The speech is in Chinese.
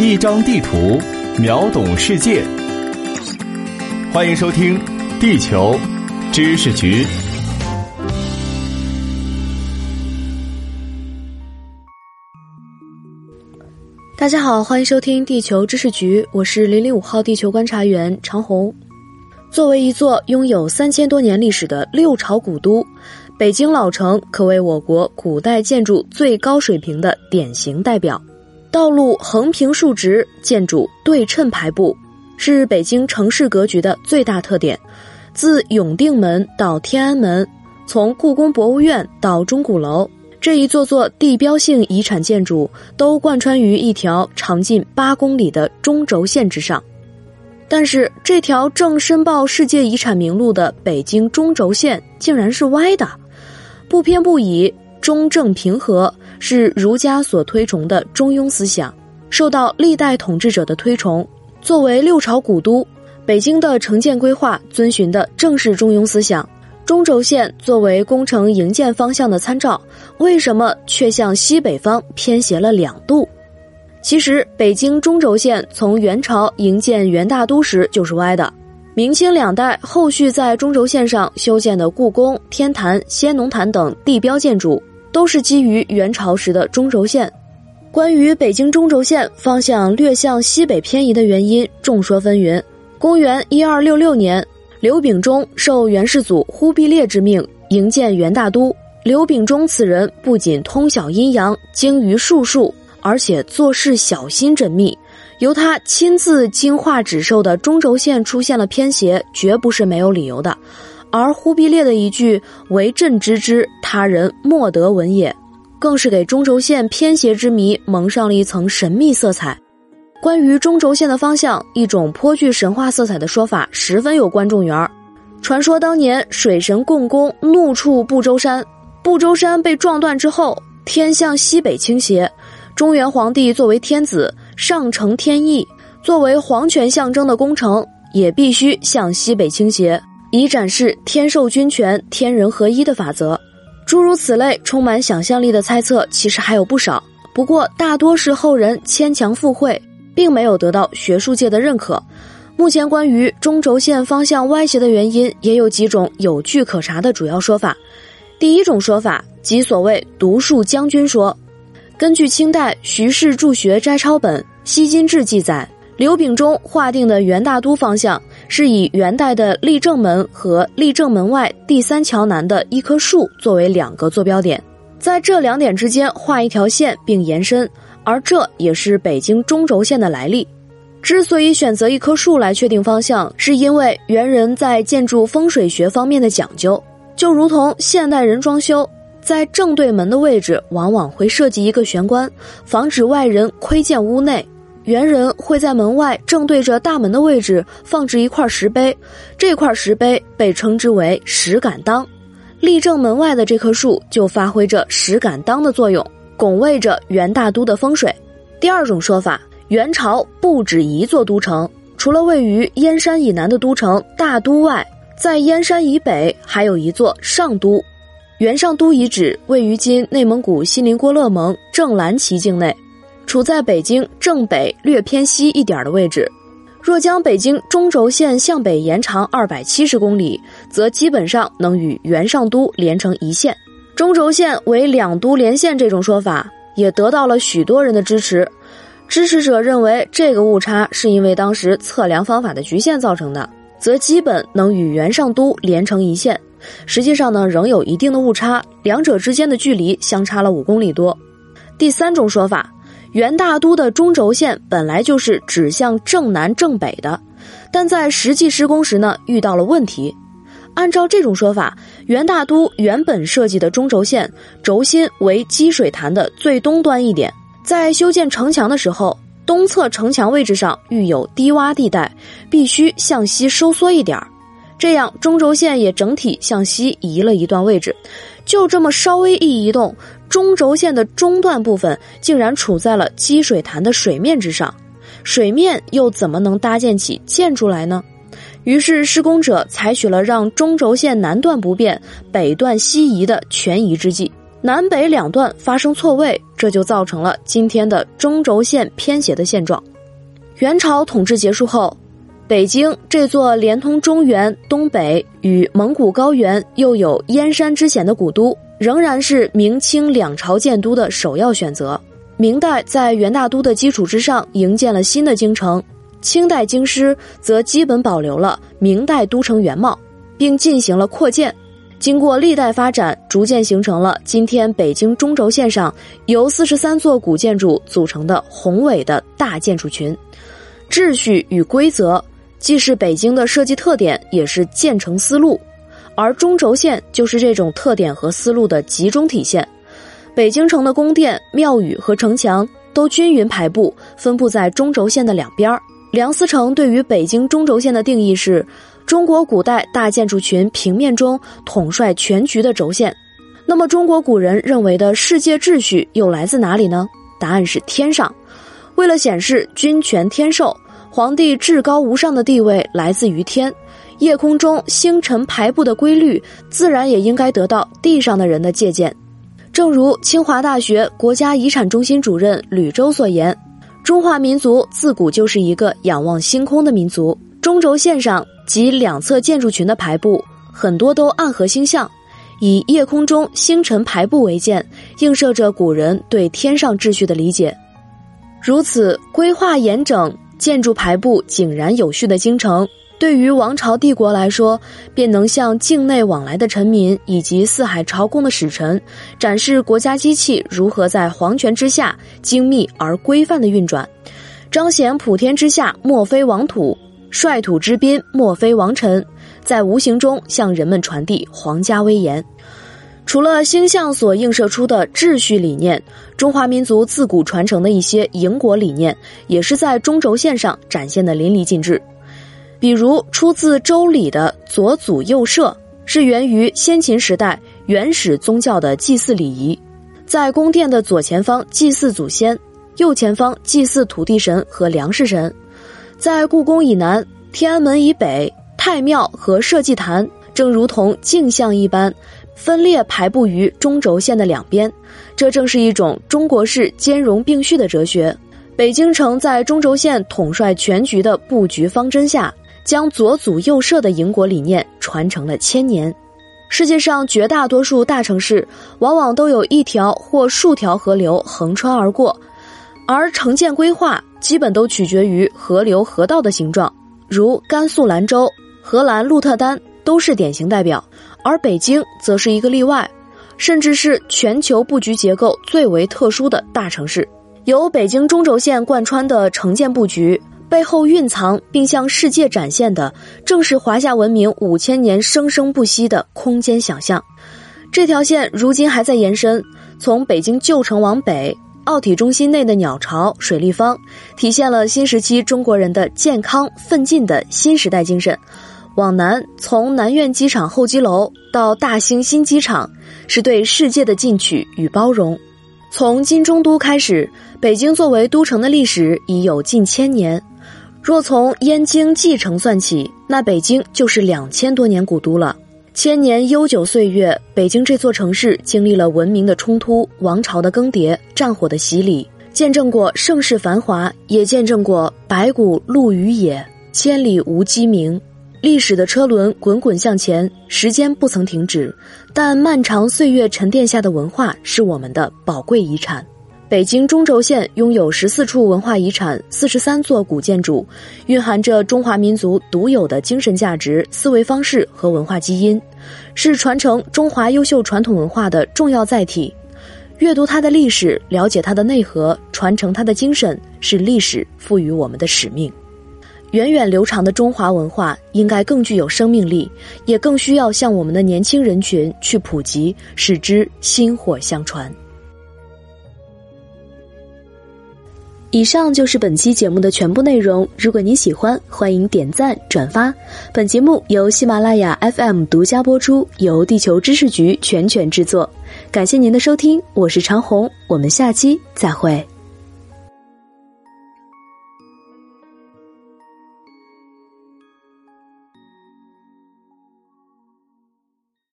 一张地图，秒懂世界。欢迎收听《地球知识局》。大家好，欢迎收听《地球知识局》，我是零零五号地球观察员长虹。作为一座拥有三千多年历史的六朝古都，北京老城可谓我国古代建筑最高水平的典型代表。道路横平竖直，建筑对称排布，是北京城市格局的最大特点。自永定门到天安门，从故宫博物院到钟鼓楼，这一座座地标性遗产建筑都贯穿于一条长近八公里的中轴线之上。但是，这条正申报世界遗产名录的北京中轴线竟然是歪的，不偏不倚，中正平和，是儒家所推崇的中庸思想，受到历代统治者的推崇。作为六朝古都，北京的城建规划遵循的正是中庸思想。中轴线作为工程营建方向的参照，为什么却向西北方偏斜了两度？其实，北京中轴线从元朝营建元大都时就是歪的。明清两代后续在中轴线上修建的故宫、天坛、先农坛等地标建筑，都是基于元朝时的中轴线。关于北京中轴线方向略向西北偏移的原因，众说纷纭。公元一二六六年，刘秉忠受元世祖忽必烈之命营建元大都。刘秉忠此人不仅通晓阴阳，精于术数。而且做事小心缜密，由他亲自精画指授的中轴线出现了偏斜，绝不是没有理由的。而忽必烈的一句“唯朕知之，他人莫得闻也”，更是给中轴线偏斜之谜蒙上了一层神秘色彩。关于中轴线的方向，一种颇具神话色彩的说法十分有观众缘儿。传说当年水神共工怒触不周山，不周山被撞断之后，天向西北倾斜。中原皇帝作为天子，上承天意，作为皇权象征的工程，也必须向西北倾斜，以展示天授君权、天人合一的法则。诸如此类充满想象力的猜测，其实还有不少，不过大多是后人牵强附会，并没有得到学术界的认可。目前关于中轴线方向歪斜的原因，也有几种有据可查的主要说法。第一种说法即所谓“独树将军说”。根据清代徐氏著学摘抄本《西津志》记载，刘秉忠划定的元大都方向是以元代的立正门和立正门外第三桥南的一棵树作为两个坐标点，在这两点之间画一条线并延伸，而这也是北京中轴线的来历。之所以选择一棵树来确定方向，是因为元人在建筑风水学方面的讲究，就如同现代人装修。在正对门的位置，往往会设计一个玄关，防止外人窥见屋内。元人会在门外正对着大门的位置放置一块石碑，这块石碑被称之为石敢当。立正门外的这棵树就发挥着石敢当的作用，拱卫着元大都的风水。第二种说法，元朝不止一座都城，除了位于燕山以南的都城大都外，在燕山以北还有一座上都。元上都遗址位于今内蒙古锡林郭勒盟正蓝旗境内，处在北京正北略偏西一点的位置。若将北京中轴线向北延长二百七十公里，则基本上能与元上都连成一线。中轴线为两都连线这种说法也得到了许多人的支持。支持者认为，这个误差是因为当时测量方法的局限造成的，则基本能与元上都连成一线。实际上呢，仍有一定的误差，两者之间的距离相差了五公里多。第三种说法，元大都的中轴线本来就是指向正南正北的，但在实际施工时呢，遇到了问题。按照这种说法，元大都原本设计的中轴线轴心为积水潭的最东端一点，在修建城墙的时候，东侧城墙位置上遇有低洼地带，必须向西收缩一点儿。这样，中轴线也整体向西移了一段位置，就这么稍微一移动，中轴线的中段部分竟然处在了积水潭的水面之上，水面又怎么能搭建起建筑来呢？于是施工者采取了让中轴线南段不变，北段西移的权宜之计。南北两段发生错位，这就造成了今天的中轴线偏斜的现状。元朝统治结束后，北京这座连通中原、东北与蒙古高原又有燕山之险的古都，仍然是明清两朝建都的首要选择。明代在元大都的基础之上营建了新的京城，清代京师则基本保留了明代都城原貌，并进行了扩建。经过历代发展，逐渐形成了今天北京中轴线上由四十三座古建筑组成的宏伟的大建筑群。秩序与规则既是北京的设计特点，也是建成思路，而中轴线就是这种特点和思路的集中体现。北京城的宫殿、庙宇和城墙都均匀排布，分布在中轴线的两边梁思成对于北京中轴线的定义是：中国古代大建筑群平面中统帅全局的轴线。那么，中国古人认为的世界秩序又来自哪里呢？答案是天上。为了显示君权天授，皇帝至高无上的地位来自于天，夜空中星辰排布的规律，自然也应该得到地上的人的借鉴。正如清华大学国家遗产中心主任吕周所言，中华民族自古就是一个仰望星空的民族。中轴线上及两侧建筑群的排布，很多都暗合星象，以夜空中星辰排布为鉴，映射着古人对天上秩序的理解。如此规划严整、建筑排布井然有序的京城。对于王朝帝国来说，便能向境内往来的臣民以及四海朝贡的使臣，展示国家机器如何在皇权之下精密而规范的运转，彰显普天之下莫非王土，率土之滨莫非王臣，在无形中向人们传递皇家威严。除了星象所映射出的秩序理念，中华民族自古传承的一些营国理念，也是在中轴线上展现的淋漓尽致。比如出自《周礼》的左祖右社，是源于先秦时代原始宗教的祭祀礼仪，在宫殿的左前方祭祀祖先，右前方祭祀土地神和粮食神。在故宫以南、天安门以北，太庙和社稷坛正如同镜像一般，分列排布于中轴线的两边。这正是一种中国式兼容并蓄的哲学。北京城在中轴线统帅全局的布局方针下。将左祖右社的营国理念传承了千年。世界上绝大多数大城市往往都有一条或数条河流横穿而过，而城建规划基本都取决于河流河道的形状，如甘肃兰州、荷兰鹿特丹都是典型代表，而北京则是一个例外，甚至是全球布局结构最为特殊的大城市。由北京中轴线贯穿的城建布局。背后蕴藏并向世界展现的，正是华夏文明五千年生生不息的空间想象。这条线如今还在延伸，从北京旧城往北，奥体中心内的鸟巢、水立方，体现了新时期中国人的健康奋进的新时代精神；往南，从南苑机场候机楼到大兴新机场，是对世界的进取与包容。从金中都开始，北京作为都城的历史已有近千年。若从燕京继承算起，那北京就是两千多年古都了。千年悠久岁月，北京这座城市经历了文明的冲突、王朝的更迭、战火的洗礼，见证过盛世繁华，也见证过白骨露于野，千里无鸡鸣。历史的车轮滚滚向前，时间不曾停止，但漫长岁月沉淀下的文化是我们的宝贵遗产。北京中轴线拥有十四处文化遗产、四十三座古建筑，蕴含着中华民族独有的精神价值、思维方式和文化基因，是传承中华优秀传统文化的重要载体。阅读它的历史，了解它的内核，传承它的精神，是历史赋予我们的使命。源远流长的中华文化应该更具有生命力，也更需要向我们的年轻人群去普及，使之薪火相传。以上就是本期节目的全部内容。如果您喜欢，欢迎点赞转发。本节目由喜马拉雅 FM 独家播出，由地球知识局全权制作。感谢您的收听，我是长虹，我们下期再会。